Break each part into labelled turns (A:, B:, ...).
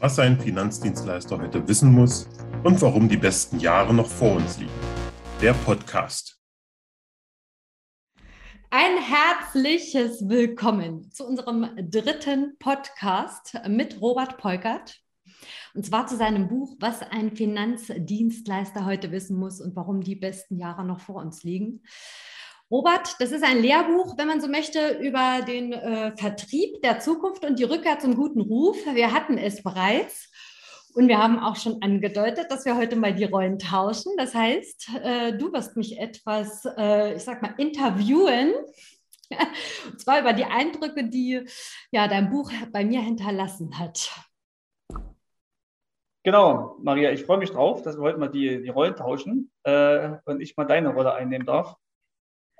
A: was ein Finanzdienstleister heute wissen muss und warum die besten Jahre noch vor uns liegen. Der Podcast.
B: Ein herzliches Willkommen zu unserem dritten Podcast mit Robert Polkert. Und zwar zu seinem Buch, was ein Finanzdienstleister heute wissen muss und warum die besten Jahre noch vor uns liegen. Robert, das ist ein Lehrbuch, wenn man so möchte, über den äh, Vertrieb der Zukunft und die Rückkehr zum guten Ruf. Wir hatten es bereits und wir haben auch schon angedeutet, dass wir heute mal die Rollen tauschen. Das heißt, äh, du wirst mich etwas, äh, ich sag mal, interviewen. und zwar über die Eindrücke, die ja dein Buch bei mir hinterlassen hat.
C: Genau, Maria, ich freue mich drauf, dass wir heute mal die, die Rollen tauschen äh, und ich mal deine Rolle einnehmen darf.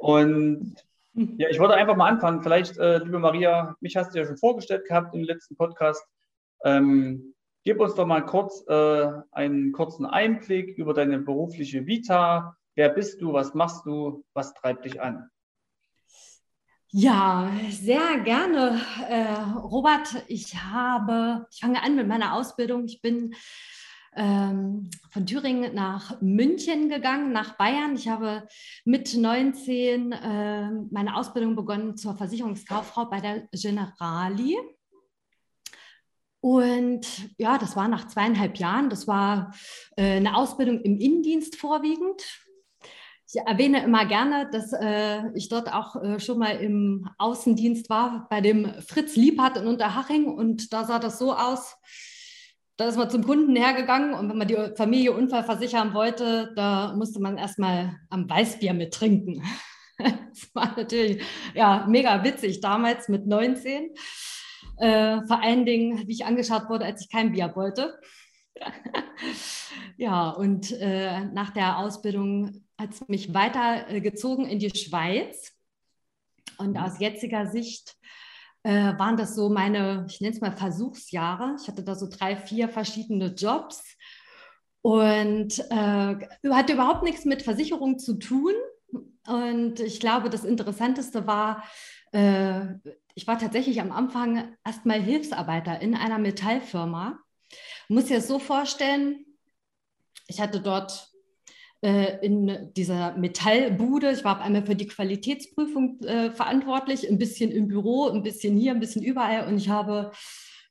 C: Und ja, ich wollte einfach mal anfangen. Vielleicht, äh, liebe Maria, mich hast du ja schon vorgestellt gehabt im letzten Podcast. Ähm, gib uns doch mal kurz äh, einen kurzen Einblick über deine berufliche Vita. Wer bist du? Was machst du? Was treibt dich an?
B: Ja, sehr gerne, äh, Robert. Ich habe, ich fange an mit meiner Ausbildung. Ich bin ähm, von Thüringen nach München gegangen, nach Bayern. Ich habe mit 19 äh, meine Ausbildung begonnen zur Versicherungskauffrau bei der Generali. Und ja, das war nach zweieinhalb Jahren. Das war äh, eine Ausbildung im Innendienst vorwiegend. Ich erwähne immer gerne, dass äh, ich dort auch äh, schon mal im Außendienst war bei dem Fritz Liebhardt in Unterhaching. Und da sah das so aus, da ist man zum Kunden hergegangen und wenn man die Familie Unfall versichern wollte, da musste man erstmal am Weißbier mit trinken. Das war natürlich ja, mega witzig damals mit 19. Äh, vor allen Dingen, wie ich angeschaut wurde, als ich kein Bier wollte. ja, und äh, nach der Ausbildung hat es mich weitergezogen in die Schweiz. Und aus jetziger Sicht äh, waren das so meine, ich nenne es mal Versuchsjahre. Ich hatte da so drei, vier verschiedene Jobs und äh, hatte überhaupt nichts mit Versicherung zu tun. Und ich glaube, das Interessanteste war, äh, ich war tatsächlich am Anfang erstmal Hilfsarbeiter in einer Metallfirma. Muss dir das so vorstellen, ich hatte dort in dieser Metallbude. Ich war auf einmal für die Qualitätsprüfung äh, verantwortlich, ein bisschen im Büro, ein bisschen hier, ein bisschen überall. Und ich habe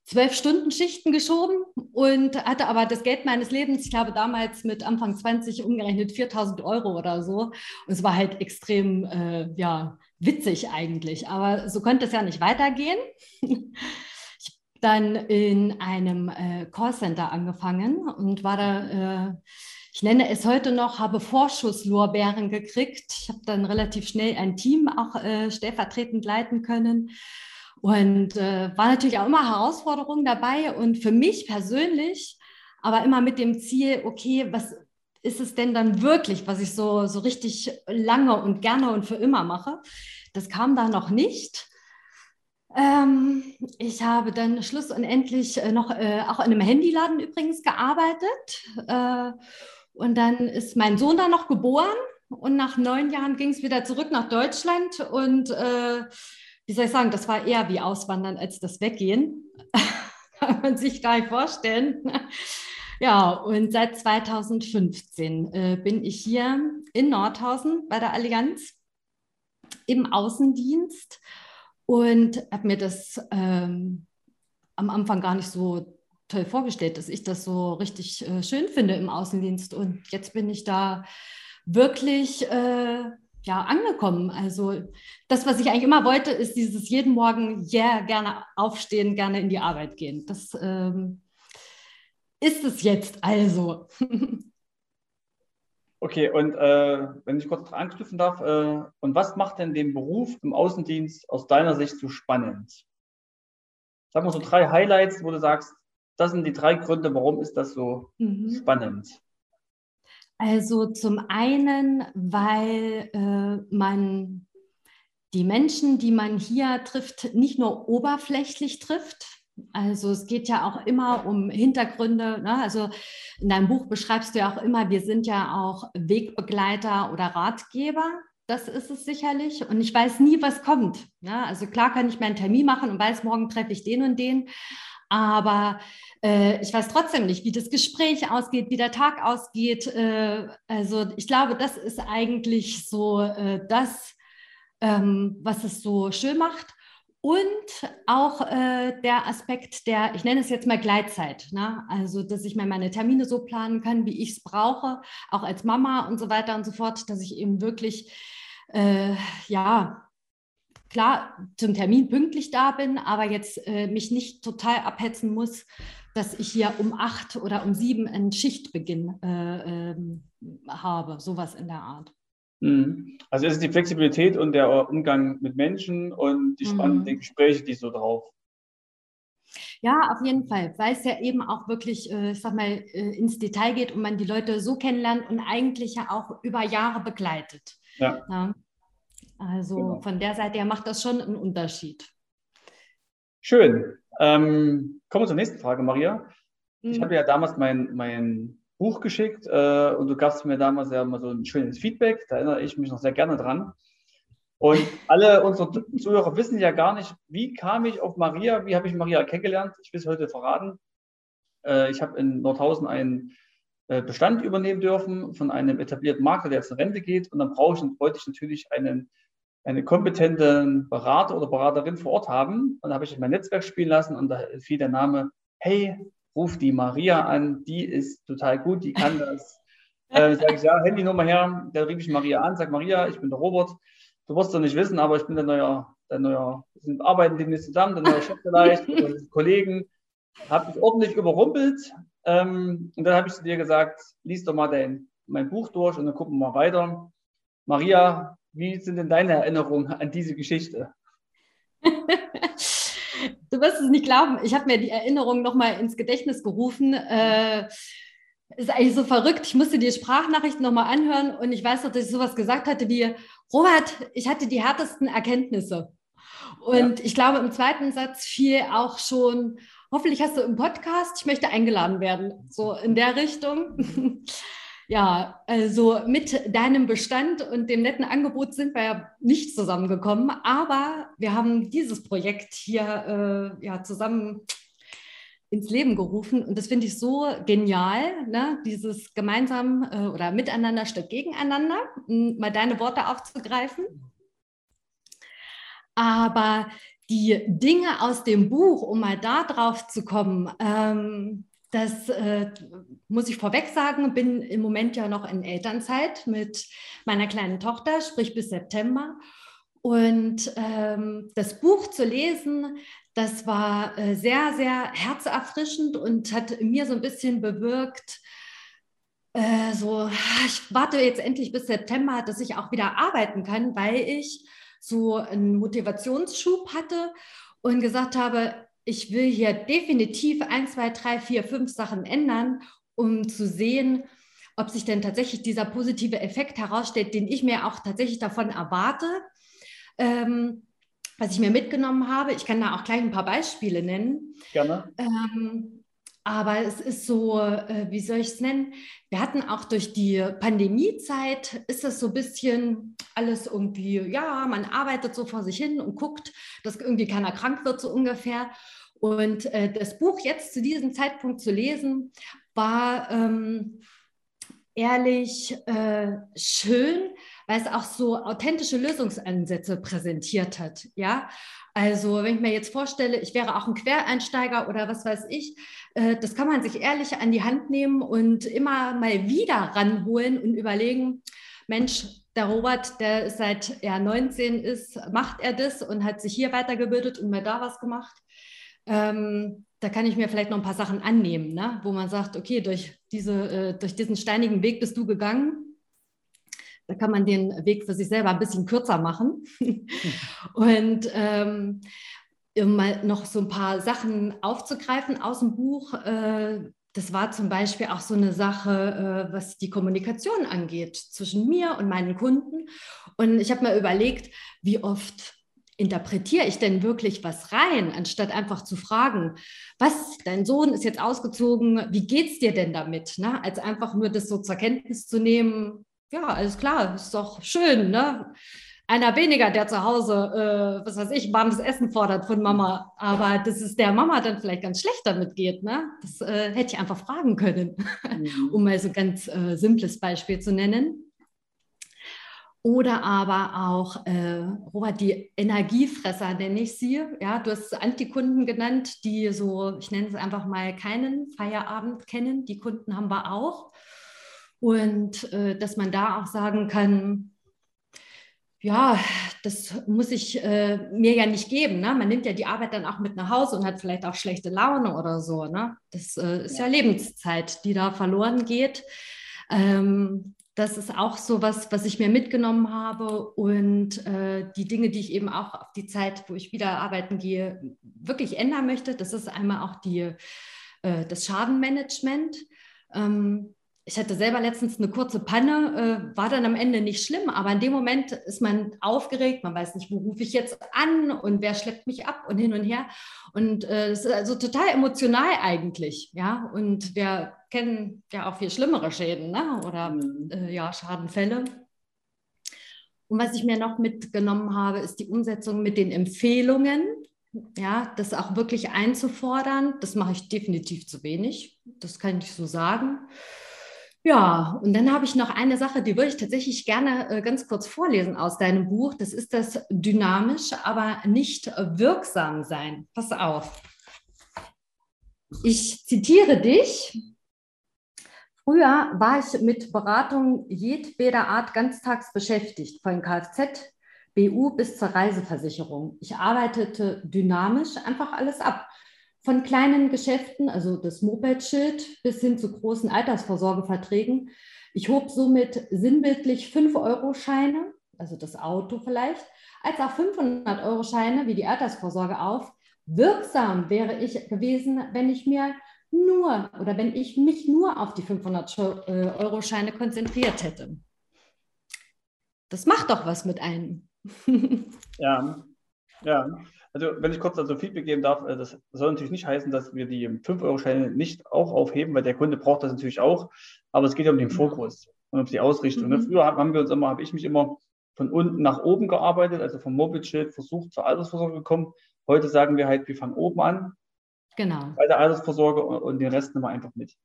B: zwölf Stunden Schichten geschoben und hatte aber das Geld meines Lebens, ich glaube damals mit Anfang 20 umgerechnet 4000 Euro oder so. Und es war halt extrem, äh, ja, witzig eigentlich. Aber so konnte es ja nicht weitergehen. ich habe dann in einem äh, Callcenter angefangen und war da äh, ich nenne es heute noch, habe Vorschusslorbeeren gekriegt. Ich habe dann relativ schnell ein Team auch äh, stellvertretend leiten können. Und äh, war natürlich auch immer Herausforderungen dabei. Und für mich persönlich, aber immer mit dem Ziel, okay, was ist es denn dann wirklich, was ich so, so richtig lange und gerne und für immer mache? Das kam da noch nicht. Ähm, ich habe dann schluss und endlich äh, noch äh, auch in einem Handyladen übrigens gearbeitet. Äh, und dann ist mein Sohn da noch geboren und nach neun Jahren ging es wieder zurück nach Deutschland. Und äh, wie soll ich sagen, das war eher wie Auswandern als das Weggehen. Kann man sich gar nicht vorstellen. Ja, und seit 2015 äh, bin ich hier in Nordhausen bei der Allianz im Außendienst und habe mir das ähm, am Anfang gar nicht so toll vorgestellt, dass ich das so richtig äh, schön finde im Außendienst. Und jetzt bin ich da wirklich äh, ja, angekommen. Also das, was ich eigentlich immer wollte, ist dieses jeden Morgen, ja, yeah, gerne aufstehen, gerne in die Arbeit gehen. Das ähm, ist es jetzt also.
C: okay, und äh, wenn ich kurz anknüpfen darf, äh, und was macht denn den Beruf im Außendienst aus deiner Sicht so spannend? Sag mal so drei Highlights, wo du sagst, das sind die drei Gründe, warum ist das so mhm. spannend?
B: Also zum einen, weil äh, man die Menschen, die man hier trifft, nicht nur oberflächlich trifft. Also es geht ja auch immer um Hintergründe. Ne? Also in deinem Buch beschreibst du ja auch immer, wir sind ja auch Wegbegleiter oder Ratgeber. Das ist es sicherlich. Und ich weiß nie, was kommt. Ne? Also klar kann ich meinen Termin machen und weiß, morgen treffe ich den und den. Aber äh, ich weiß trotzdem nicht, wie das Gespräch ausgeht, wie der Tag ausgeht. Äh, also ich glaube, das ist eigentlich so äh, das, ähm, was es so schön macht. Und auch äh, der Aspekt der, ich nenne es jetzt mal Gleitzeit, ne? also dass ich mir meine Termine so planen kann, wie ich es brauche, auch als Mama und so weiter und so fort, dass ich eben wirklich, äh, ja, klar zum Termin pünktlich da bin, aber jetzt äh, mich nicht total abhetzen muss, dass ich hier um acht oder um sieben einen Schichtbeginn äh, ähm, habe, sowas in der Art.
C: Mhm. Also es ist die Flexibilität und der Umgang mit Menschen und die spannenden mhm. Gespräche, die so drauf.
B: Ja, auf jeden Fall, weil es ja eben auch wirklich, äh, ich sag mal, äh, ins Detail geht und man die Leute so kennenlernt und eigentlich ja auch über Jahre begleitet. Ja. ja. Also genau. von der Seite her macht das schon einen Unterschied.
C: Schön. Ähm, kommen wir zur nächsten Frage, Maria. Mhm. Ich habe ja damals mein, mein Buch geschickt äh, und du gabst mir damals ja mal so ein schönes Feedback. Da erinnere ich mich noch sehr gerne dran. Und alle unsere Zuhörer wissen ja gar nicht, wie kam ich auf Maria, wie habe ich Maria kennengelernt. Ich will es heute verraten. Äh, ich habe in Nordhausen einen äh, Bestand übernehmen dürfen von einem etablierten Makler, der jetzt in Rente geht. Und dann brauche ich, wollte ich natürlich einen, einen kompetenten Berater oder Beraterin vor Ort haben. Und dann habe ich mein Netzwerk spielen lassen und da fiel der Name, hey, ruf die Maria an, die ist total gut, die kann das. äh, sage ich, ja, Handynummer her, dann rief ich Maria an, sage Maria, ich bin der Robert. Du wirst doch nicht wissen, aber ich bin der neue, der neue, wir arbeiten demnächst zusammen, der neue Chef vielleicht, Kollegen. Habe ich ordentlich überrumpelt. Ähm, und dann habe ich zu dir gesagt, lies doch mal dein, mein Buch durch und dann gucken wir mal weiter. Maria, wie sind denn deine Erinnerungen an diese Geschichte?
B: du wirst es nicht glauben, ich habe mir die Erinnerung nochmal ins Gedächtnis gerufen. Äh, ist eigentlich so verrückt. Ich musste die Sprachnachrichten nochmal anhören und ich weiß noch, dass ich sowas gesagt hatte wie, Robert, ich hatte die härtesten Erkenntnisse. Und ja. ich glaube, im zweiten Satz fiel auch schon, hoffentlich hast du im Podcast, ich möchte eingeladen werden. So in der Richtung. Ja, also mit deinem Bestand und dem netten Angebot sind wir ja nicht zusammengekommen, aber wir haben dieses Projekt hier äh, ja, zusammen ins Leben gerufen und das finde ich so genial, ne? dieses gemeinsam äh, oder miteinander statt gegeneinander, mal deine Worte aufzugreifen. Aber die Dinge aus dem Buch, um mal da drauf zu kommen, ähm, das äh, muss ich vorweg sagen, bin im Moment ja noch in Elternzeit mit meiner kleinen Tochter, sprich bis September. Und ähm, das Buch zu lesen, das war äh, sehr, sehr herzerfrischend und hat mir so ein bisschen bewirkt, äh, so, ich warte jetzt endlich bis September, dass ich auch wieder arbeiten kann, weil ich so einen Motivationsschub hatte und gesagt habe, ich will hier definitiv ein, zwei, drei, vier, fünf Sachen ändern, um zu sehen, ob sich denn tatsächlich dieser positive Effekt herausstellt, den ich mir auch tatsächlich davon erwarte. Ähm, was ich mir mitgenommen habe. Ich kann da auch gleich ein paar Beispiele nennen. Gerne. Ähm, aber es ist so, äh, wie soll ich es nennen? Wir hatten auch durch die Pandemiezeit, ist das so ein bisschen alles irgendwie, ja, man arbeitet so vor sich hin und guckt, dass irgendwie keiner krank wird, so ungefähr. Und äh, das Buch jetzt zu diesem Zeitpunkt zu lesen, war ähm, ehrlich äh, schön, weil es auch so authentische Lösungsansätze präsentiert hat. Ja, also wenn ich mir jetzt vorstelle, ich wäre auch ein Quereinsteiger oder was weiß ich, äh, das kann man sich ehrlich an die Hand nehmen und immer mal wieder ranholen und überlegen, Mensch, der Robert, der seit er 19 ist, macht er das und hat sich hier weitergebildet und mir da was gemacht ähm, da kann ich mir vielleicht noch ein paar Sachen annehmen, ne? wo man sagt, okay, durch, diese, äh, durch diesen steinigen Weg bist du gegangen. Da kann man den Weg für sich selber ein bisschen kürzer machen. Und ähm, mal noch so ein paar Sachen aufzugreifen aus dem Buch, äh, das war zum Beispiel auch so eine Sache, äh, was die Kommunikation angeht zwischen mir und meinen Kunden. Und ich habe mir überlegt, wie oft interpretiere ich denn wirklich was rein, anstatt einfach zu fragen, was, dein Sohn ist jetzt ausgezogen, wie geht es dir denn damit? Ne? Als einfach nur das so zur Kenntnis zu nehmen, ja, alles klar, ist doch schön, ne? einer weniger, der zu Hause, äh, was weiß ich, warmes Essen fordert von Mama, aber dass es der Mama dann vielleicht ganz schlecht damit geht, ne? das äh, hätte ich einfach fragen können, mhm. um mal so ein ganz äh, simples Beispiel zu nennen. Oder aber auch, äh, Robert, die Energiefresser nenne ich sie. Ja, du hast Antikunden genannt, die so, ich nenne es einfach mal, keinen Feierabend kennen. Die Kunden haben wir auch. Und äh, dass man da auch sagen kann, ja, das muss ich äh, mir ja nicht geben. Ne? Man nimmt ja die Arbeit dann auch mit nach Hause und hat vielleicht auch schlechte Laune oder so. Ne? Das äh, ist ja. ja. Lebenszeit, die da verloren geht. Ähm, das ist auch so was, was ich mir mitgenommen habe und äh, die Dinge, die ich eben auch auf die Zeit, wo ich wieder arbeiten gehe, wirklich ändern möchte. Das ist einmal auch die, äh, das Schadenmanagement. Ähm, ich hatte selber letztens eine kurze Panne, äh, war dann am Ende nicht schlimm, aber in dem Moment ist man aufgeregt, man weiß nicht, wo rufe ich jetzt an und wer schleppt mich ab und hin und her. Und äh, es ist also total emotional eigentlich, ja. Und wir kennen ja auch viel schlimmere Schäden, ne? Oder mhm. äh, ja, Schadenfälle. Und was ich mir noch mitgenommen habe, ist die Umsetzung mit den Empfehlungen. Ja, das auch wirklich einzufordern, das mache ich definitiv zu wenig. Das kann ich so sagen. Ja, und dann habe ich noch eine Sache, die würde ich tatsächlich gerne äh, ganz kurz vorlesen aus deinem Buch. Das ist das dynamisch, aber nicht wirksam sein. Pass auf. Ich zitiere dich. Früher war ich mit Beratung jedweder Art ganztags beschäftigt, von Kfz, BU bis zur Reiseversicherung. Ich arbeitete dynamisch einfach alles ab von kleinen Geschäften, also das Moped-Schild, bis hin zu großen Altersvorsorgeverträgen. Ich hob somit sinnbildlich 5-Euro-Scheine, also das Auto vielleicht, als auch 500-Euro-Scheine wie die Altersvorsorge auf. Wirksam wäre ich gewesen, wenn ich mir nur oder wenn ich mich nur auf die 500-Euro-Scheine konzentriert hätte. Das macht doch was mit einem.
C: ja, ja. Also, wenn ich kurz dazu Feedback geben darf, äh, das soll natürlich nicht heißen, dass wir die 5-Euro-Scheine nicht auch aufheben, weil der Kunde braucht das natürlich auch. Aber es geht ja um den Fokus und um die Ausrichtung. Ne? Mhm. Früher haben wir uns immer, habe ich mich immer von unten nach oben gearbeitet, also vom Mobile-Schild versucht zur Altersvorsorge gekommen. Heute sagen wir halt, wir fangen oben an. Genau. Bei der Altersvorsorge und den Rest nehmen wir einfach mit.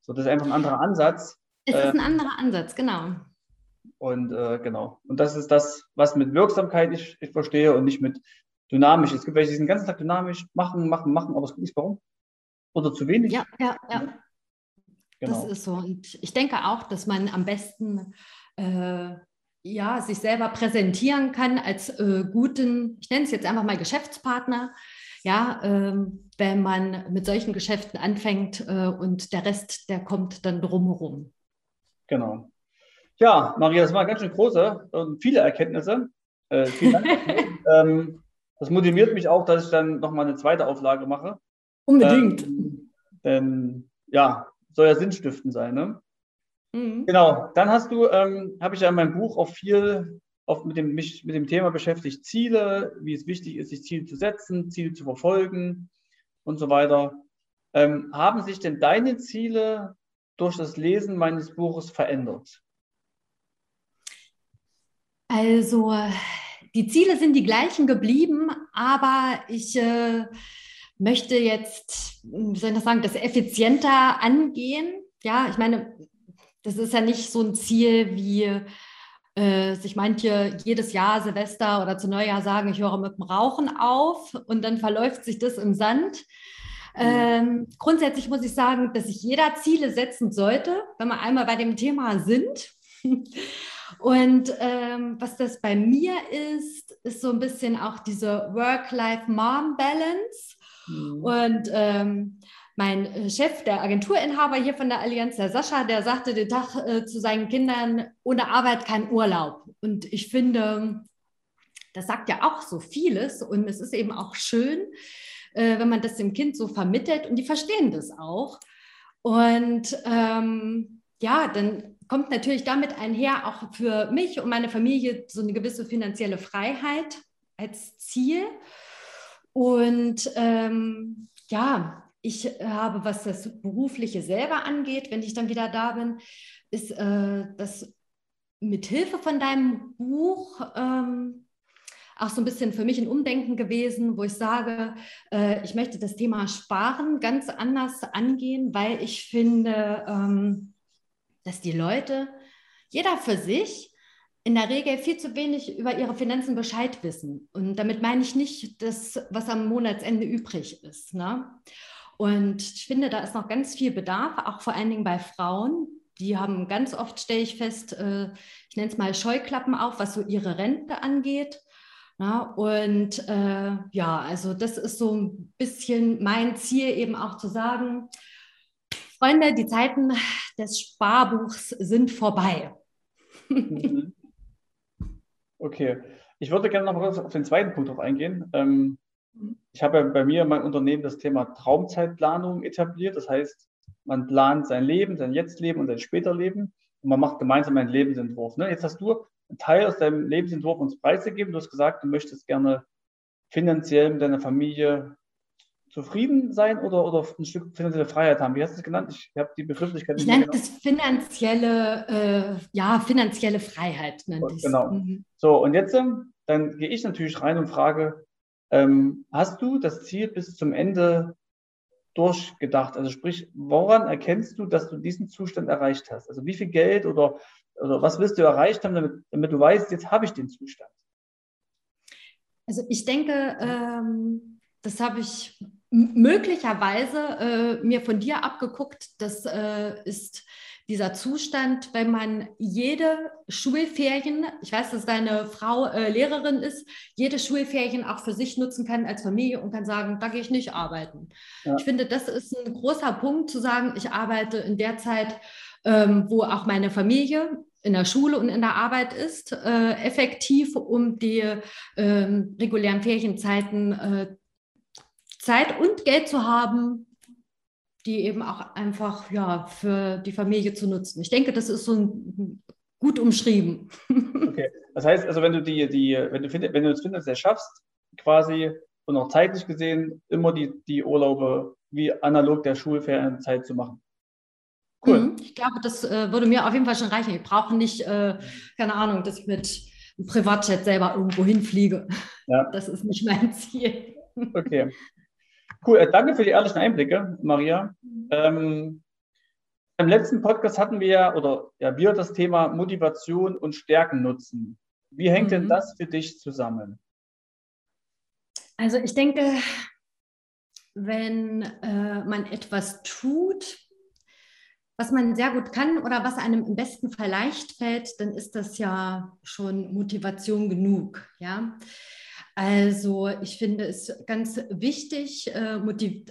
C: So, das ist einfach ein anderer Ansatz.
B: Es ist ein anderer Ansatz, genau.
C: Und äh, genau. Und das ist das, was mit Wirksamkeit ich, ich verstehe und nicht mit dynamisch. Es gibt welche, die den ganzen Tag dynamisch, machen, machen, machen, aber es gibt nicht warum. Oder zu wenig.
B: Ja, ja, ja. Genau. Das ist so. Und ich denke auch, dass man am besten äh, ja, sich selber präsentieren kann als äh, guten, ich nenne es jetzt einfach mal Geschäftspartner. Ja, ähm, wenn man mit solchen Geschäften anfängt äh, und der Rest, der kommt dann drumherum.
C: Genau. Ja, Maria, das waren ganz schön große und viele Erkenntnisse. Äh, vielen Dank. ähm, das motiviert mich auch, dass ich dann nochmal eine zweite Auflage mache.
B: Unbedingt.
C: Ähm, denn ja, soll ja sinnstiftend sein. Ne? Mhm. Genau, dann hast du, ähm, habe ich ja in meinem Buch auch viel auf mit dem, mich mit dem Thema beschäftigt, Ziele, wie es wichtig ist, sich Ziele zu setzen, Ziele zu verfolgen und so weiter. Ähm, haben sich denn deine Ziele durch das Lesen meines Buches verändert?
B: Also die Ziele sind die gleichen geblieben, aber ich äh, möchte jetzt, wie soll ich das sagen, das effizienter angehen. Ja, ich meine, das ist ja nicht so ein Ziel wie äh, sich manche jedes Jahr Silvester oder zu Neujahr sagen, ich höre mit dem Rauchen auf und dann verläuft sich das im Sand. Mhm. Ähm, grundsätzlich muss ich sagen, dass sich jeder Ziele setzen sollte, wenn wir einmal bei dem Thema sind. Und ähm, was das bei mir ist, ist so ein bisschen auch diese Work-Life-Mom-Balance. Mhm. Und ähm, mein Chef, der Agenturinhaber hier von der Allianz, der Sascha, der sagte den Tag äh, zu seinen Kindern, ohne Arbeit kein Urlaub. Und ich finde, das sagt ja auch so vieles und es ist eben auch schön, äh, wenn man das dem Kind so vermittelt und die verstehen das auch. Und ähm, ja, dann kommt natürlich damit einher, auch für mich und meine Familie so eine gewisse finanzielle Freiheit als Ziel. Und ähm, ja, ich habe, was das Berufliche selber angeht, wenn ich dann wieder da bin, ist äh, das mit Hilfe von deinem Buch ähm, auch so ein bisschen für mich ein Umdenken gewesen, wo ich sage, äh, ich möchte das Thema Sparen ganz anders angehen, weil ich finde, ähm, dass die Leute, jeder für sich, in der Regel viel zu wenig über ihre Finanzen Bescheid wissen. Und damit meine ich nicht das, was am Monatsende übrig ist. Ne? Und ich finde, da ist noch ganz viel Bedarf, auch vor allen Dingen bei Frauen. Die haben ganz oft, stelle ich fest, äh, ich nenne es mal Scheuklappen auf, was so ihre Rente angeht. Ja, und äh, ja, also das ist so ein bisschen mein Ziel, eben auch zu sagen, Freunde, die Zeiten des Sparbuchs sind vorbei.
C: Mhm. Okay, ich würde gerne noch kurz auf den zweiten Punkt drauf eingehen. Ähm, ich habe ja bei mir in meinem Unternehmen das Thema Traumzeitplanung etabliert. Das heißt, man plant sein Leben, sein Jetztleben und sein Späterleben und man macht gemeinsam einen Lebensentwurf. Ne? Jetzt hast du einen Teil aus deinem Lebensentwurf uns preisgegeben. Du hast gesagt, du möchtest gerne finanziell mit deiner Familie zufrieden sein oder, oder ein Stück finanzielle Freiheit haben. Wie hast du es genannt? Ich habe die Begrifflichkeit
B: Ich nenne das finanzielle, äh, ja, finanzielle Freiheit.
C: Genau. Mhm. So, und jetzt ähm, dann gehe ich natürlich rein und frage, ähm, hast du das Ziel bis zum Ende durchgedacht? Also sprich, woran erkennst du, dass du diesen Zustand erreicht hast? Also wie viel Geld oder oder was willst du erreicht haben, damit, damit du weißt, jetzt habe ich den Zustand?
B: Also ich denke, ähm, das habe ich möglicherweise äh, mir von dir abgeguckt. Das äh, ist dieser Zustand, wenn man jede Schulferien, ich weiß, dass deine Frau äh, Lehrerin ist, jede Schulferien auch für sich nutzen kann als Familie und kann sagen, da gehe ich nicht arbeiten. Ja. Ich finde, das ist ein großer Punkt zu sagen, ich arbeite in der Zeit, ähm, wo auch meine Familie in der Schule und in der Arbeit ist, äh, effektiv, um die äh, regulären Ferienzeiten äh, Zeit und Geld zu haben, die eben auch einfach ja, für die Familie zu nutzen. Ich denke, das ist so ein, gut umschrieben.
C: Okay, das heißt also, wenn du die, die, wenn du wenn du es finanziell schaffst, quasi und auch zeitlich gesehen, immer die, die Urlaube wie analog der Schulferienzeit zu machen.
B: Cool. Mhm. Ich glaube, das äh, würde mir auf jeden Fall schon reichen. Ich brauche nicht, äh, keine Ahnung, dass ich mit einem Privatjet selber irgendwo hinfliege. Ja. Das ist nicht mein Ziel.
C: Okay. Cool. Äh, danke für die ehrlichen Einblicke, Maria. Ähm, Im letzten Podcast hatten wir ja, oder ja, wir das Thema Motivation und Stärken nutzen. Wie hängt mhm. denn das für dich zusammen?
B: Also ich denke, wenn äh, man etwas tut, was man sehr gut kann oder was einem im besten Fall leicht fällt, dann ist das ja schon Motivation genug. Ja. Also ich finde es ganz wichtig, äh,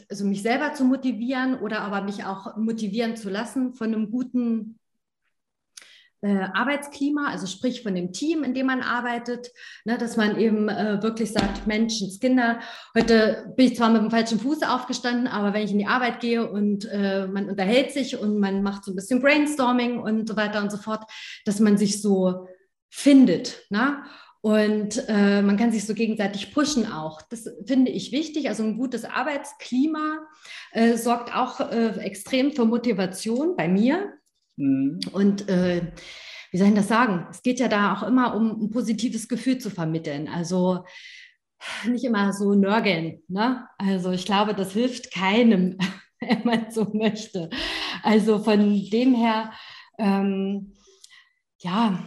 B: also mich selber zu motivieren oder aber mich auch motivieren zu lassen von einem guten äh, Arbeitsklima, also sprich von dem Team, in dem man arbeitet, ne, dass man eben äh, wirklich sagt, Menschenskinder, heute bin ich zwar mit dem falschen Fuß aufgestanden, aber wenn ich in die Arbeit gehe und äh, man unterhält sich und man macht so ein bisschen Brainstorming und so weiter und so fort, dass man sich so findet. Ne? Und äh, man kann sich so gegenseitig pushen auch. Das finde ich wichtig. Also ein gutes Arbeitsklima äh, sorgt auch äh, extrem für Motivation bei mir. Mhm. Und äh, wie soll ich das sagen? Es geht ja da auch immer um ein positives Gefühl zu vermitteln. Also nicht immer so nörgeln. Ne? Also ich glaube, das hilft keinem, wenn man so möchte. Also von dem her, ähm, ja,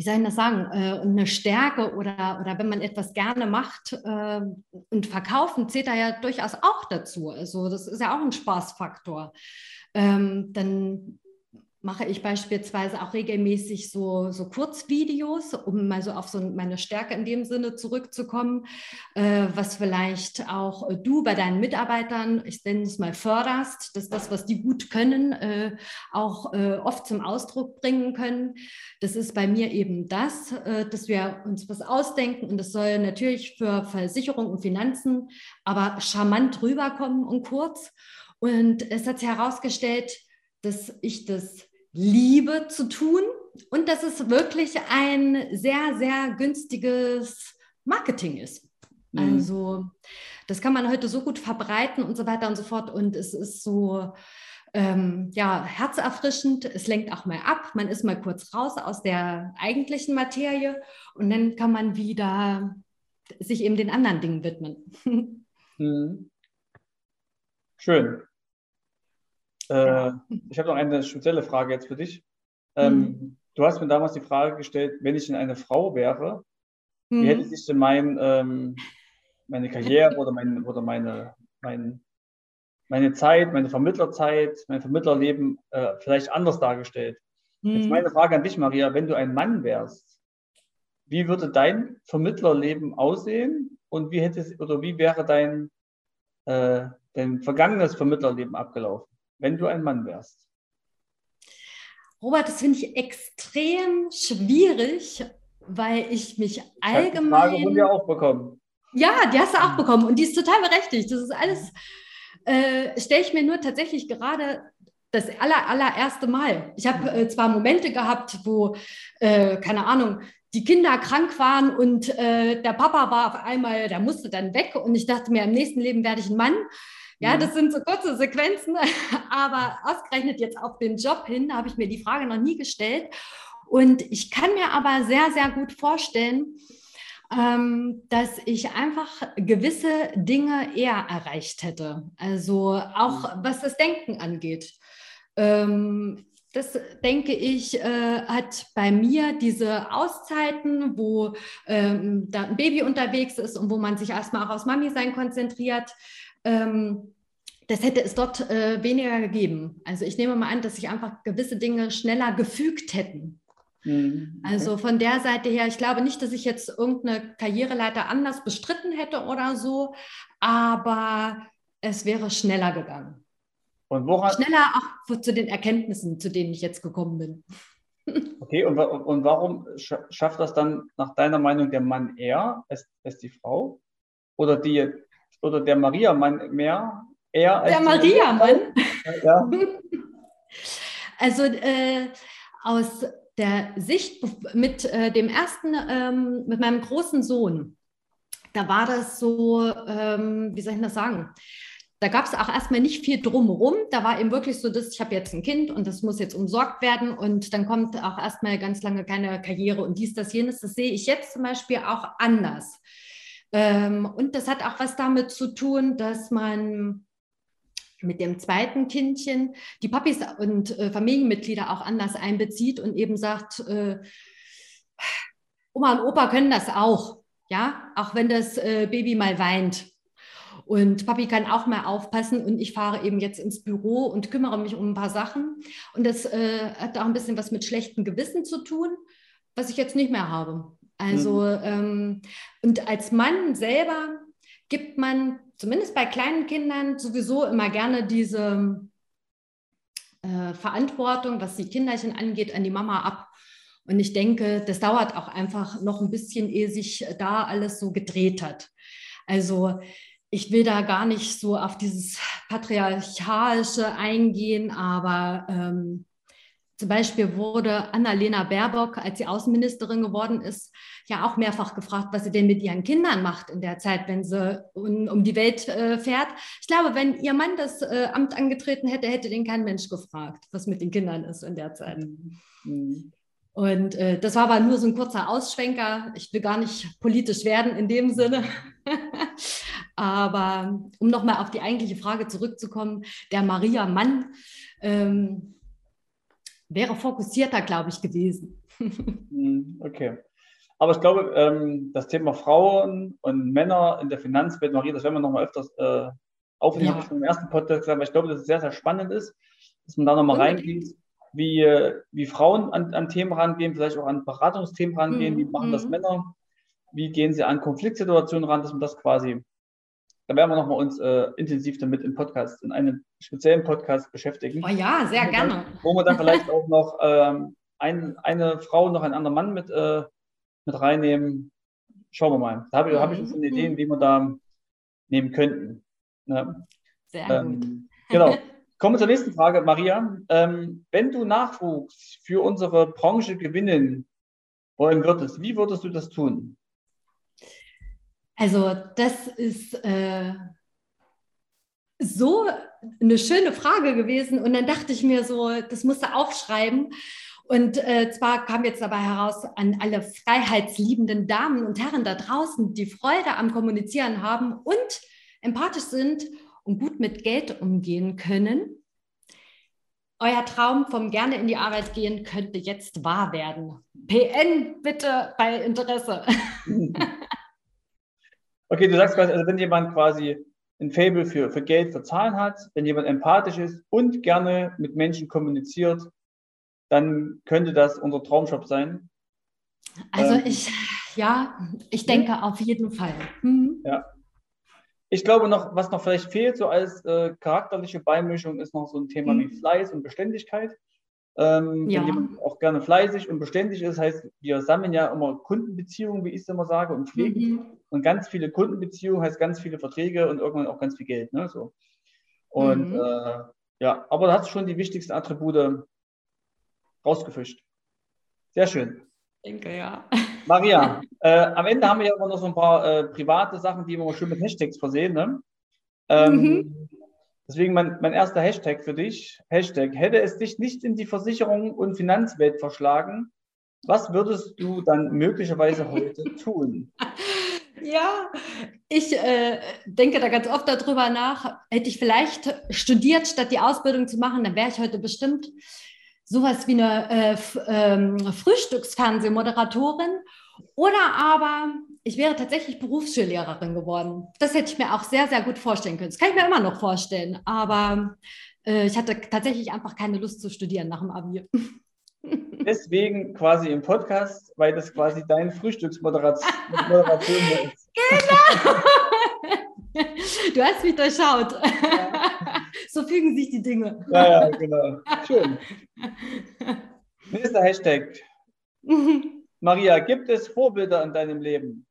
B: wie soll ich das sagen, äh, eine Stärke oder, oder wenn man etwas gerne macht äh, und verkaufen, zählt da ja durchaus auch dazu. Also das ist ja auch ein Spaßfaktor. Ähm, dann mache ich beispielsweise auch regelmäßig so, so Kurzvideos, um mal so auf so meine Stärke in dem Sinne zurückzukommen, äh, was vielleicht auch du bei deinen Mitarbeitern, ich nenne es mal, förderst, dass das, was die gut können, äh, auch äh, oft zum Ausdruck bringen können. Das ist bei mir eben das, äh, dass wir uns was ausdenken und das soll natürlich für Versicherung und Finanzen aber charmant rüberkommen und kurz. Und es hat sich herausgestellt, dass ich das liebe zu tun und dass es wirklich ein sehr, sehr günstiges Marketing ist. Mhm. Also das kann man heute so gut verbreiten und so weiter und so fort. Und es ist so, ähm, ja, herzerfrischend. Es lenkt auch mal ab. Man ist mal kurz raus aus der eigentlichen Materie und dann kann man wieder sich eben den anderen Dingen widmen.
C: Mhm. Schön. Äh, ich habe noch eine spezielle Frage jetzt für dich. Ähm, mhm. Du hast mir damals die Frage gestellt, wenn ich denn eine Frau wäre, mhm. wie hätte sich denn mein, ähm, meine Karriere oder, mein, oder meine, mein, meine Zeit, meine Vermittlerzeit, mein Vermittlerleben äh, vielleicht anders dargestellt. Mhm. Jetzt meine Frage an dich, Maria, wenn du ein Mann wärst, wie würde dein Vermittlerleben aussehen und wie hätte oder wie wäre dein, äh, dein vergangenes Vermittlerleben abgelaufen? Wenn du ein Mann wärst?
B: Robert, das finde ich extrem schwierig, weil ich mich allgemein. Die
C: Frage dir auch bekommen.
B: Ja, die hast du auch bekommen und die ist total berechtigt. Das ist alles, äh, stelle ich mir nur tatsächlich gerade das aller, allererste Mal. Ich habe äh, zwar Momente gehabt, wo, äh, keine Ahnung, die Kinder krank waren und äh, der Papa war auf einmal, der musste dann weg und ich dachte mir, im nächsten Leben werde ich ein Mann. Ja, mhm. das sind so kurze Sequenzen, aber ausgerechnet jetzt auf den Job hin habe ich mir die Frage noch nie gestellt. Und ich kann mir aber sehr, sehr gut vorstellen, ähm, dass ich einfach gewisse Dinge eher erreicht hätte. Also auch mhm. was das Denken angeht. Ähm, das denke ich, äh, hat bei mir diese Auszeiten, wo ähm, da ein Baby unterwegs ist und wo man sich erstmal auch aufs Mami-Sein konzentriert, ähm, das hätte es dort äh, weniger gegeben. Also ich nehme mal an, dass sich einfach gewisse Dinge schneller gefügt hätten. Mhm. Also von der Seite her, ich glaube nicht, dass ich jetzt irgendeine Karriereleiter anders bestritten hätte oder so, aber es wäre schneller gegangen. Und woran? Schneller auch zu den Erkenntnissen, zu denen ich jetzt gekommen bin.
C: Okay, und, und warum schafft das dann nach deiner Meinung der Mann eher als, als die Frau? Oder die oder der Maria-Mann mehr? Eher
B: als der Maria-Mann? Ja. Also äh, aus der Sicht mit äh, dem ersten, ähm, mit meinem großen Sohn, da war das so, ähm, wie soll ich das sagen? Da gab es auch erstmal nicht viel drumherum. Da war eben wirklich so, dass ich habe jetzt ein Kind und das muss jetzt umsorgt werden und dann kommt auch erstmal ganz lange keine Karriere und dies, das, jenes. Das sehe ich jetzt zum Beispiel auch anders. Ähm, und das hat auch was damit zu tun, dass man mit dem zweiten Kindchen die Papis und äh, Familienmitglieder auch anders einbezieht und eben sagt, äh, Oma und Opa können das auch, ja, auch wenn das äh, Baby mal weint. Und Papi kann auch mal aufpassen und ich fahre eben jetzt ins Büro und kümmere mich um ein paar Sachen. Und das äh, hat auch ein bisschen was mit schlechtem Gewissen zu tun, was ich jetzt nicht mehr habe. Also, mhm. ähm, und als Mann selber gibt man, zumindest bei kleinen Kindern, sowieso immer gerne diese äh, Verantwortung, was die Kinderchen angeht, an die Mama ab. Und ich denke, das dauert auch einfach noch ein bisschen, ehe sich da alles so gedreht hat. Also ich will da gar nicht so auf dieses Patriarchalische eingehen, aber ähm, zum Beispiel wurde Annalena Baerbock, als sie Außenministerin geworden ist, ja auch mehrfach gefragt, was sie denn mit ihren Kindern macht in der Zeit, wenn sie um, um die Welt äh, fährt. Ich glaube, wenn ihr Mann das äh, Amt angetreten hätte, hätte den kein Mensch gefragt, was mit den Kindern ist in der Zeit. Mhm. Und äh, das war aber nur so ein kurzer Ausschwenker. Ich will gar nicht politisch werden in dem Sinne. aber um nochmal auf die eigentliche Frage zurückzukommen, der Maria Mann, ähm, wäre fokussierter, glaube ich, gewesen.
C: Hm, okay. Aber ich glaube, ähm, das Thema Frauen und Männer in der Finanzwelt, Marie, das werden wir nochmal öfters äh, aufnehmen, ja. habe ich schon im ersten Podcast gesagt, weil ich glaube, dass es sehr, sehr spannend ist, dass man da nochmal reingeht, wie, wie Frauen an, an Themen rangehen, vielleicht auch an Beratungsthemen rangehen, mhm. wie machen das mhm. Männer, wie gehen sie an Konfliktsituationen ran, dass man das quasi da werden wir nochmal uns äh, intensiv damit im Podcast, in einem speziellen Podcast beschäftigen.
B: Oh ja, sehr gerne.
C: Wo wir dann vielleicht auch noch ähm, ein, eine Frau, noch einen anderen Mann mit, äh, mit reinnehmen. Schauen wir mal. Da habe ich, hab ich schon Ideen, wie wir da nehmen könnten.
B: Ja. Sehr ähm, gut.
C: Genau. Kommen wir zur nächsten Frage, Maria. Ähm, wenn du Nachwuchs für unsere Branche gewinnen wollen würdest, wie würdest du das tun?
B: Also das ist, äh, so eine schöne Frage gewesen. Und dann dachte ich mir so, das musst du aufschreiben. Und äh, zwar kam jetzt dabei heraus an alle freiheitsliebenden Damen und Herren da draußen, die Freude am Kommunizieren haben und empathisch sind und gut mit Geld umgehen können. Euer Traum vom gerne in die Arbeit gehen könnte jetzt wahr werden. PN bitte bei Interesse.
C: okay, du sagst quasi, also wenn jemand quasi ein Fable für, für Geld, für Zahlen hat, wenn jemand empathisch ist und gerne mit Menschen kommuniziert, dann könnte das unser Traumjob sein.
B: Also ähm, ich, ja, ich denke ja. auf jeden Fall. Mhm.
C: Ja. Ich glaube noch, was noch vielleicht fehlt, so als äh, charakterliche Beimischung, ist noch so ein Thema mhm. wie Fleiß und Beständigkeit. Ähm, ja. Wenn jemand auch gerne fleißig und beständig ist, heißt, wir sammeln ja immer Kundenbeziehungen, wie ich es immer sage, und pflegen. Mhm. Und ganz viele Kundenbeziehungen heißt ganz viele Verträge und irgendwann auch ganz viel Geld. Ne? So. Und mhm. äh, ja, aber da hat schon die wichtigsten Attribute rausgefischt. Sehr schön.
B: Ich denke, ja.
C: Maria, äh, am Ende haben wir ja immer noch so ein paar äh, private Sachen, die wir schön mit Hashtags versehen. Ne? Ähm, mhm. Deswegen mein, mein erster Hashtag für dich, Hashtag, hätte es dich nicht in die Versicherung und Finanzwelt verschlagen, was würdest du dann möglicherweise heute tun?
B: Ja, ich äh, denke da ganz oft darüber nach. Hätte ich vielleicht studiert, statt die Ausbildung zu machen, dann wäre ich heute bestimmt sowas wie eine äh, ähm, Frühstücksfernsehmoderatorin oder aber ich wäre tatsächlich Berufsschullehrerin geworden. Das hätte ich mir auch sehr, sehr gut vorstellen können. Das kann ich mir immer noch vorstellen, aber äh, ich hatte tatsächlich einfach keine Lust zu studieren nach dem Abi.
C: Deswegen quasi im Podcast, weil das quasi dein Frühstücksmoderation ist.
B: Genau! Du hast mich durchschaut. Ja. So fügen sich die Dinge.
C: Ja, ja, genau. Schön. Nächster Hashtag. Maria, gibt es Vorbilder in deinem Leben?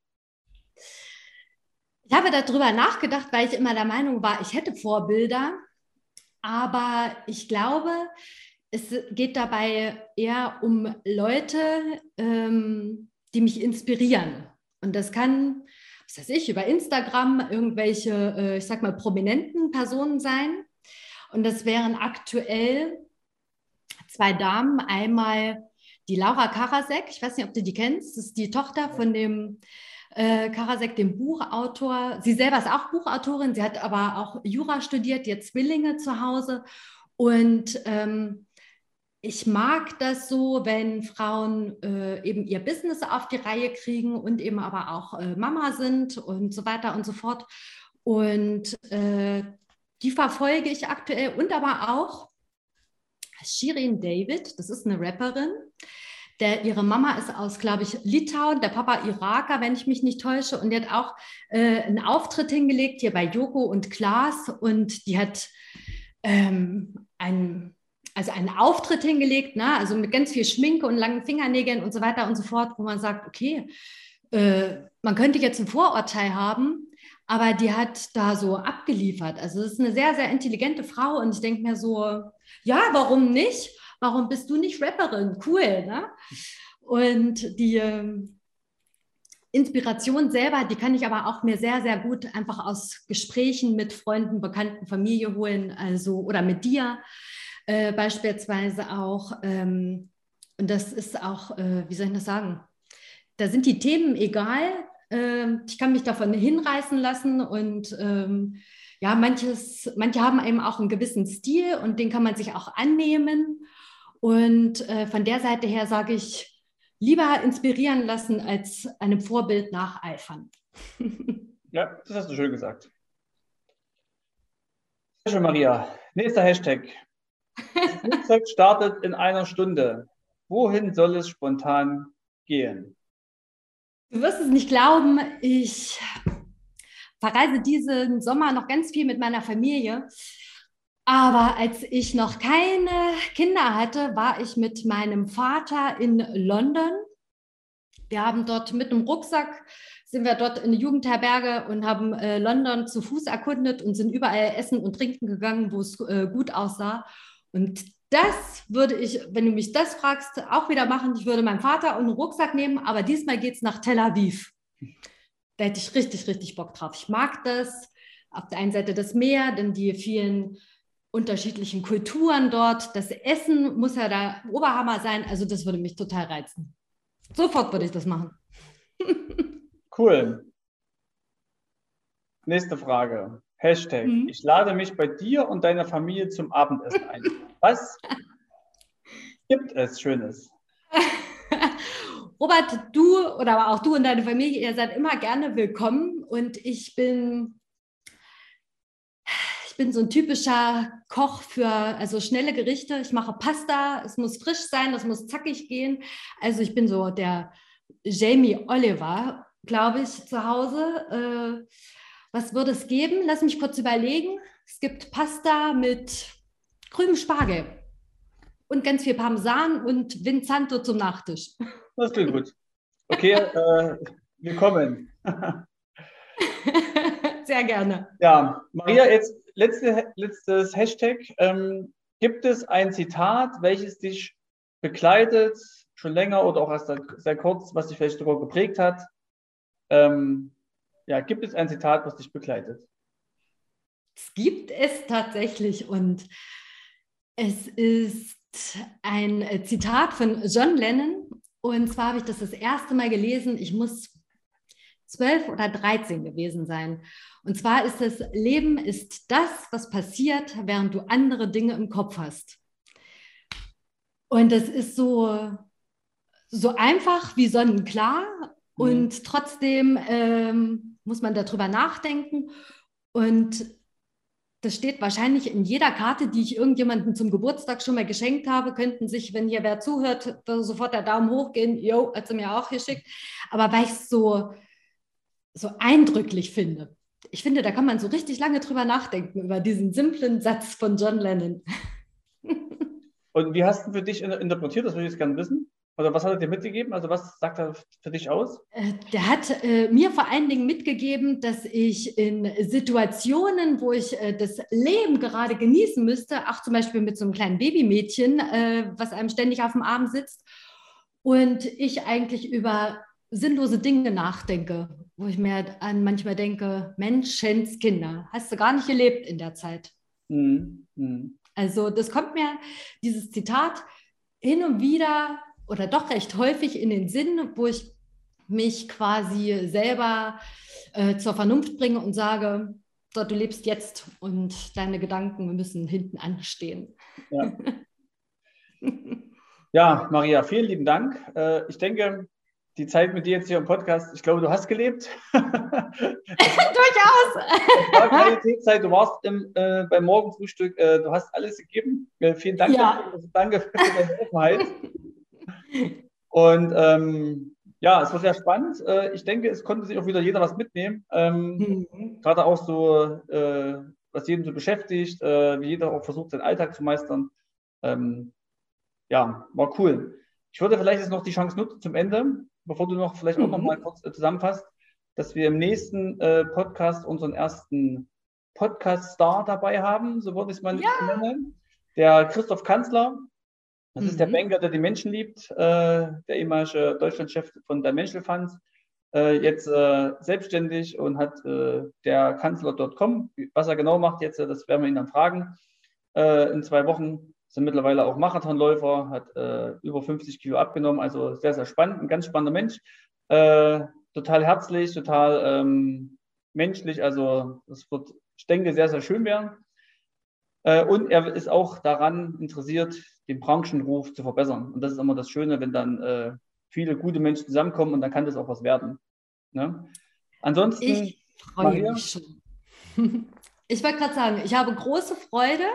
B: Ich habe darüber nachgedacht, weil ich immer der Meinung war, ich hätte Vorbilder. Aber ich glaube, es geht dabei eher um Leute, ähm, die mich inspirieren. Und das kann, was weiß ich, über Instagram irgendwelche, äh, ich sag mal, prominenten Personen sein. Und das wären aktuell zwei Damen. Einmal die Laura Karasek, ich weiß nicht, ob du die kennst, das ist die Tochter von dem äh, Karasek, dem Buchautor. Sie selber ist auch Buchautorin, sie hat aber auch Jura studiert, jetzt Zwillinge zu Hause. Und ähm, ich mag das so, wenn Frauen äh, eben ihr Business auf die Reihe kriegen und eben aber auch äh, Mama sind und so weiter und so fort. Und äh, die verfolge ich aktuell und aber auch Shirin David, das ist eine Rapperin. Der, ihre Mama ist aus, glaube ich, Litauen, der Papa Iraker, wenn ich mich nicht täusche. Und die hat auch äh, einen Auftritt hingelegt hier bei Joko und Klaas. Und die hat ähm, einen, also einen Auftritt hingelegt, ne? also mit ganz viel Schminke und langen Fingernägeln und so weiter und so fort, wo man sagt, okay, äh, man könnte jetzt ein Vorurteil haben, aber die hat da so abgeliefert. Also es ist eine sehr, sehr intelligente Frau und ich denke mir so, ja, warum nicht? Warum bist du nicht Rapperin? Cool, ne? Und die äh, Inspiration selber, die kann ich aber auch mir sehr, sehr gut einfach aus Gesprächen mit Freunden, Bekannten, Familie holen, also oder mit dir äh, beispielsweise auch. Ähm, und das ist auch, äh, wie soll ich das sagen? Da sind die Themen egal, ähm, ich kann mich davon hinreißen lassen und ähm, ja, manches, manche haben eben auch einen gewissen Stil und den kann man sich auch annehmen. Und äh, von der Seite her sage ich, lieber inspirieren lassen als einem Vorbild nacheifern.
C: ja, das hast du schön gesagt. Sehr schön, Maria. Nächster Hashtag. Das Flugzeug startet in einer Stunde. Wohin soll es spontan gehen?
B: Du wirst es nicht glauben, ich verreise diesen Sommer noch ganz viel mit meiner Familie. Aber als ich noch keine Kinder hatte, war ich mit meinem Vater in London. Wir haben dort mit einem Rucksack, sind wir dort in eine Jugendherberge und haben äh, London zu Fuß erkundet und sind überall essen und trinken gegangen, wo es äh, gut aussah. Und das würde ich, wenn du mich das fragst, auch wieder machen. Ich würde meinen Vater und einen Rucksack nehmen, aber diesmal geht es nach Tel Aviv. Da hätte ich richtig, richtig Bock drauf. Ich mag das, auf der einen Seite das Meer, dann die vielen unterschiedlichen Kulturen dort. Das Essen muss ja der Oberhammer sein. Also das würde mich total reizen. Sofort würde ich das machen.
C: cool. Nächste Frage. Hashtag. Mhm. Ich lade mich bei dir und deiner Familie zum Abendessen ein. Was gibt es Schönes?
B: Robert, du oder auch du und deine Familie, ihr seid immer gerne willkommen und ich bin ich bin so ein typischer Koch für also schnelle Gerichte. Ich mache Pasta, es muss frisch sein, es muss zackig gehen. Also ich bin so der Jamie Oliver, glaube ich, zu Hause. Äh, was würde es geben? Lass mich kurz überlegen. Es gibt Pasta mit grünem Spargel und ganz viel Parmesan und Vinzanto zum Nachtisch.
C: Das klingt gut. Okay, äh, willkommen.
B: Sehr gerne.
C: Ja, Maria, jetzt letzte, letztes Hashtag. Ähm, gibt es ein Zitat, welches dich begleitet, schon länger oder auch erst sehr kurz, was dich vielleicht darüber geprägt hat? Ähm, ja, gibt es ein Zitat, was dich begleitet?
B: Es gibt es tatsächlich und es ist ein Zitat von John Lennon und zwar habe ich das das erste Mal gelesen. Ich muss zwölf oder dreizehn gewesen sein. Und zwar ist das Leben ist das, was passiert, während du andere Dinge im Kopf hast. Und das ist so, so einfach wie sonnenklar mhm. und trotzdem ähm, muss man darüber nachdenken. Und das steht wahrscheinlich in jeder Karte, die ich irgendjemandem zum Geburtstag schon mal geschenkt habe, könnten sich, wenn hier wer zuhört, sofort der Daumen hoch gehen. Jo, hat sie mir auch geschickt. Aber weil ich es so, so eindrücklich finde. Ich finde, da kann man so richtig lange drüber nachdenken, über diesen simplen Satz von John Lennon.
C: Und wie hast du für dich interpretiert? Das würde ich jetzt gerne wissen. Oder was hat er dir mitgegeben? Also was sagt er für dich aus?
B: Äh, der hat äh, mir vor allen Dingen mitgegeben, dass ich in Situationen, wo ich äh, das Leben gerade genießen müsste, auch zum Beispiel mit so einem kleinen Babymädchen, äh, was einem ständig auf dem Arm sitzt, und ich eigentlich über sinnlose Dinge nachdenke, wo ich mir an manchmal denke, Menschenskinder, hast du gar nicht gelebt in der Zeit. Mhm. Mhm. Also das kommt mir, dieses Zitat, hin und wieder oder doch recht häufig in den Sinn, wo ich mich quasi selber äh, zur Vernunft bringe und sage, so, du lebst jetzt und deine Gedanken müssen hinten anstehen.
C: Ja, ja Maria, vielen lieben Dank. Äh, ich denke, die Zeit mit dir jetzt hier im Podcast, ich glaube, du hast gelebt.
B: Durchaus.
C: War Qualitätszeit, du warst im, äh, beim Morgenfrühstück, äh, du hast alles gegeben. Äh, vielen Dank ja. dafür, danke für deine Offenheit. Und ähm, ja, es war sehr spannend. Äh, ich denke, es konnte sich auch wieder jeder was mitnehmen. Ähm, mhm. Gerade auch so, äh, was jeden so beschäftigt, äh, wie jeder auch versucht, seinen Alltag zu meistern. Ähm, ja, war cool. Ich würde vielleicht jetzt noch die Chance nutzen zum Ende, bevor du noch vielleicht auch noch mhm. mal kurz äh, zusammenfasst, dass wir im nächsten äh, Podcast unseren ersten Podcast-Star dabei haben, so würde ich es mal ja. nennen. Der Christoph Kanzler, das mhm. ist der mhm. Banker, der die Menschen liebt, äh, der ehemalige Deutschlandchef von Dimensional Funds, äh, jetzt äh, selbstständig und hat äh, der Kanzler.com, was er genau macht jetzt, das werden wir ihn dann fragen. Äh, in zwei Wochen sind mittlerweile auch Marathonläufer, hat äh, über 50 Kilo abgenommen, also sehr, sehr spannend, ein ganz spannender Mensch. total herzlich, total ähm, menschlich, also das wird, ich denke, sehr, sehr schön werden. und er ist auch daran interessiert, den Branchenruf zu verbessern. Und das ist immer das Schöne, wenn dann äh, viele gute Menschen zusammenkommen und dann kann das auch was werden. Ne? Ansonsten.
B: Ich freue mich schon. Ich wollte gerade sagen, ich habe große Freude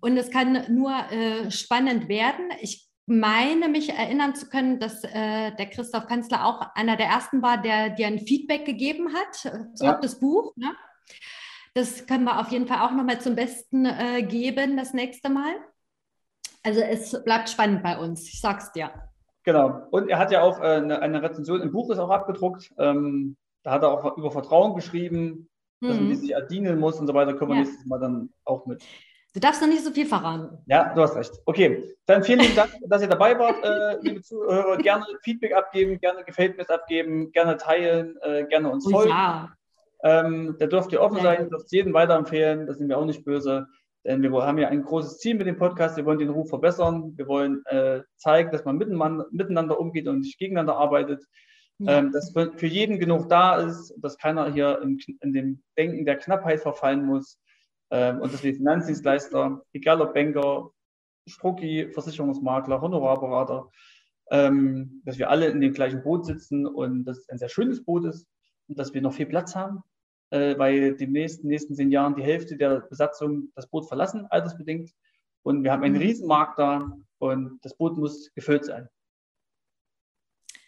B: und es kann nur äh, spannend werden. Ich meine, mich erinnern zu können, dass äh, der Christoph Kanzler auch einer der ersten war, der dir ein Feedback gegeben hat äh, ja. das Buch. Ne? Das können wir auf jeden Fall auch nochmal zum Besten äh, geben das nächste Mal. Also es bleibt spannend bei uns, ich sag's dir.
C: Genau. Und er hat ja auch äh, eine, eine, Rezension im Buch ist auch abgedruckt. Ähm, da hat er auch über Vertrauen geschrieben, mhm. dass man sich erdienen muss und so weiter. Können wir ja. nächstes Mal dann auch mit.
B: Du darfst noch nicht so viel verraten.
C: Ja, du hast recht. Okay, dann vielen lieben Dank, dass ihr dabei wart, äh, liebe Zuhörer. Gerne Feedback abgeben, gerne gefällt mir abgeben, gerne teilen, äh, gerne uns oh, folgen. Ja. Ähm, der dürft ihr offen sein, dürft jedem weiterempfehlen, da sind wir auch nicht böse. Denn wir haben ja ein großes Ziel mit dem Podcast. Wir wollen den Ruf verbessern. Wir wollen äh, zeigen, dass man miteinander umgeht und nicht gegeneinander arbeitet. Ja. Ähm, dass für jeden genug da ist, dass keiner hier in, in dem Denken der Knappheit verfallen muss. Ähm, und dass wir Finanzdienstleister, egal ob Banker, Strucki, Versicherungsmakler, Honorarberater, ähm, dass wir alle in dem gleichen Boot sitzen und dass es ein sehr schönes Boot ist und dass wir noch viel Platz haben, äh, weil demnächst in den nächsten zehn Jahren die Hälfte der Besatzung das Boot verlassen, altersbedingt. Und wir haben einen mhm. Riesenmarkt da und das Boot muss gefüllt sein.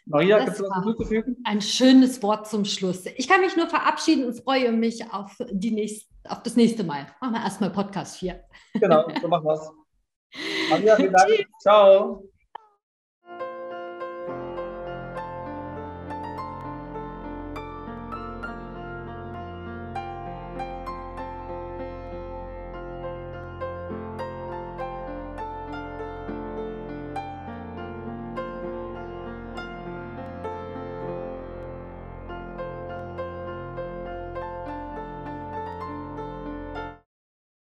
B: Maria, gibt es was hinzuzufügen? Ein schönes Wort zum Schluss. Ich kann mich nur verabschieden und freue mich auf, die nächst, auf das nächste Mal. Machen wir erstmal Podcast 4.
C: Genau, so machen wir es. Maria, vielen Dank. Ciao.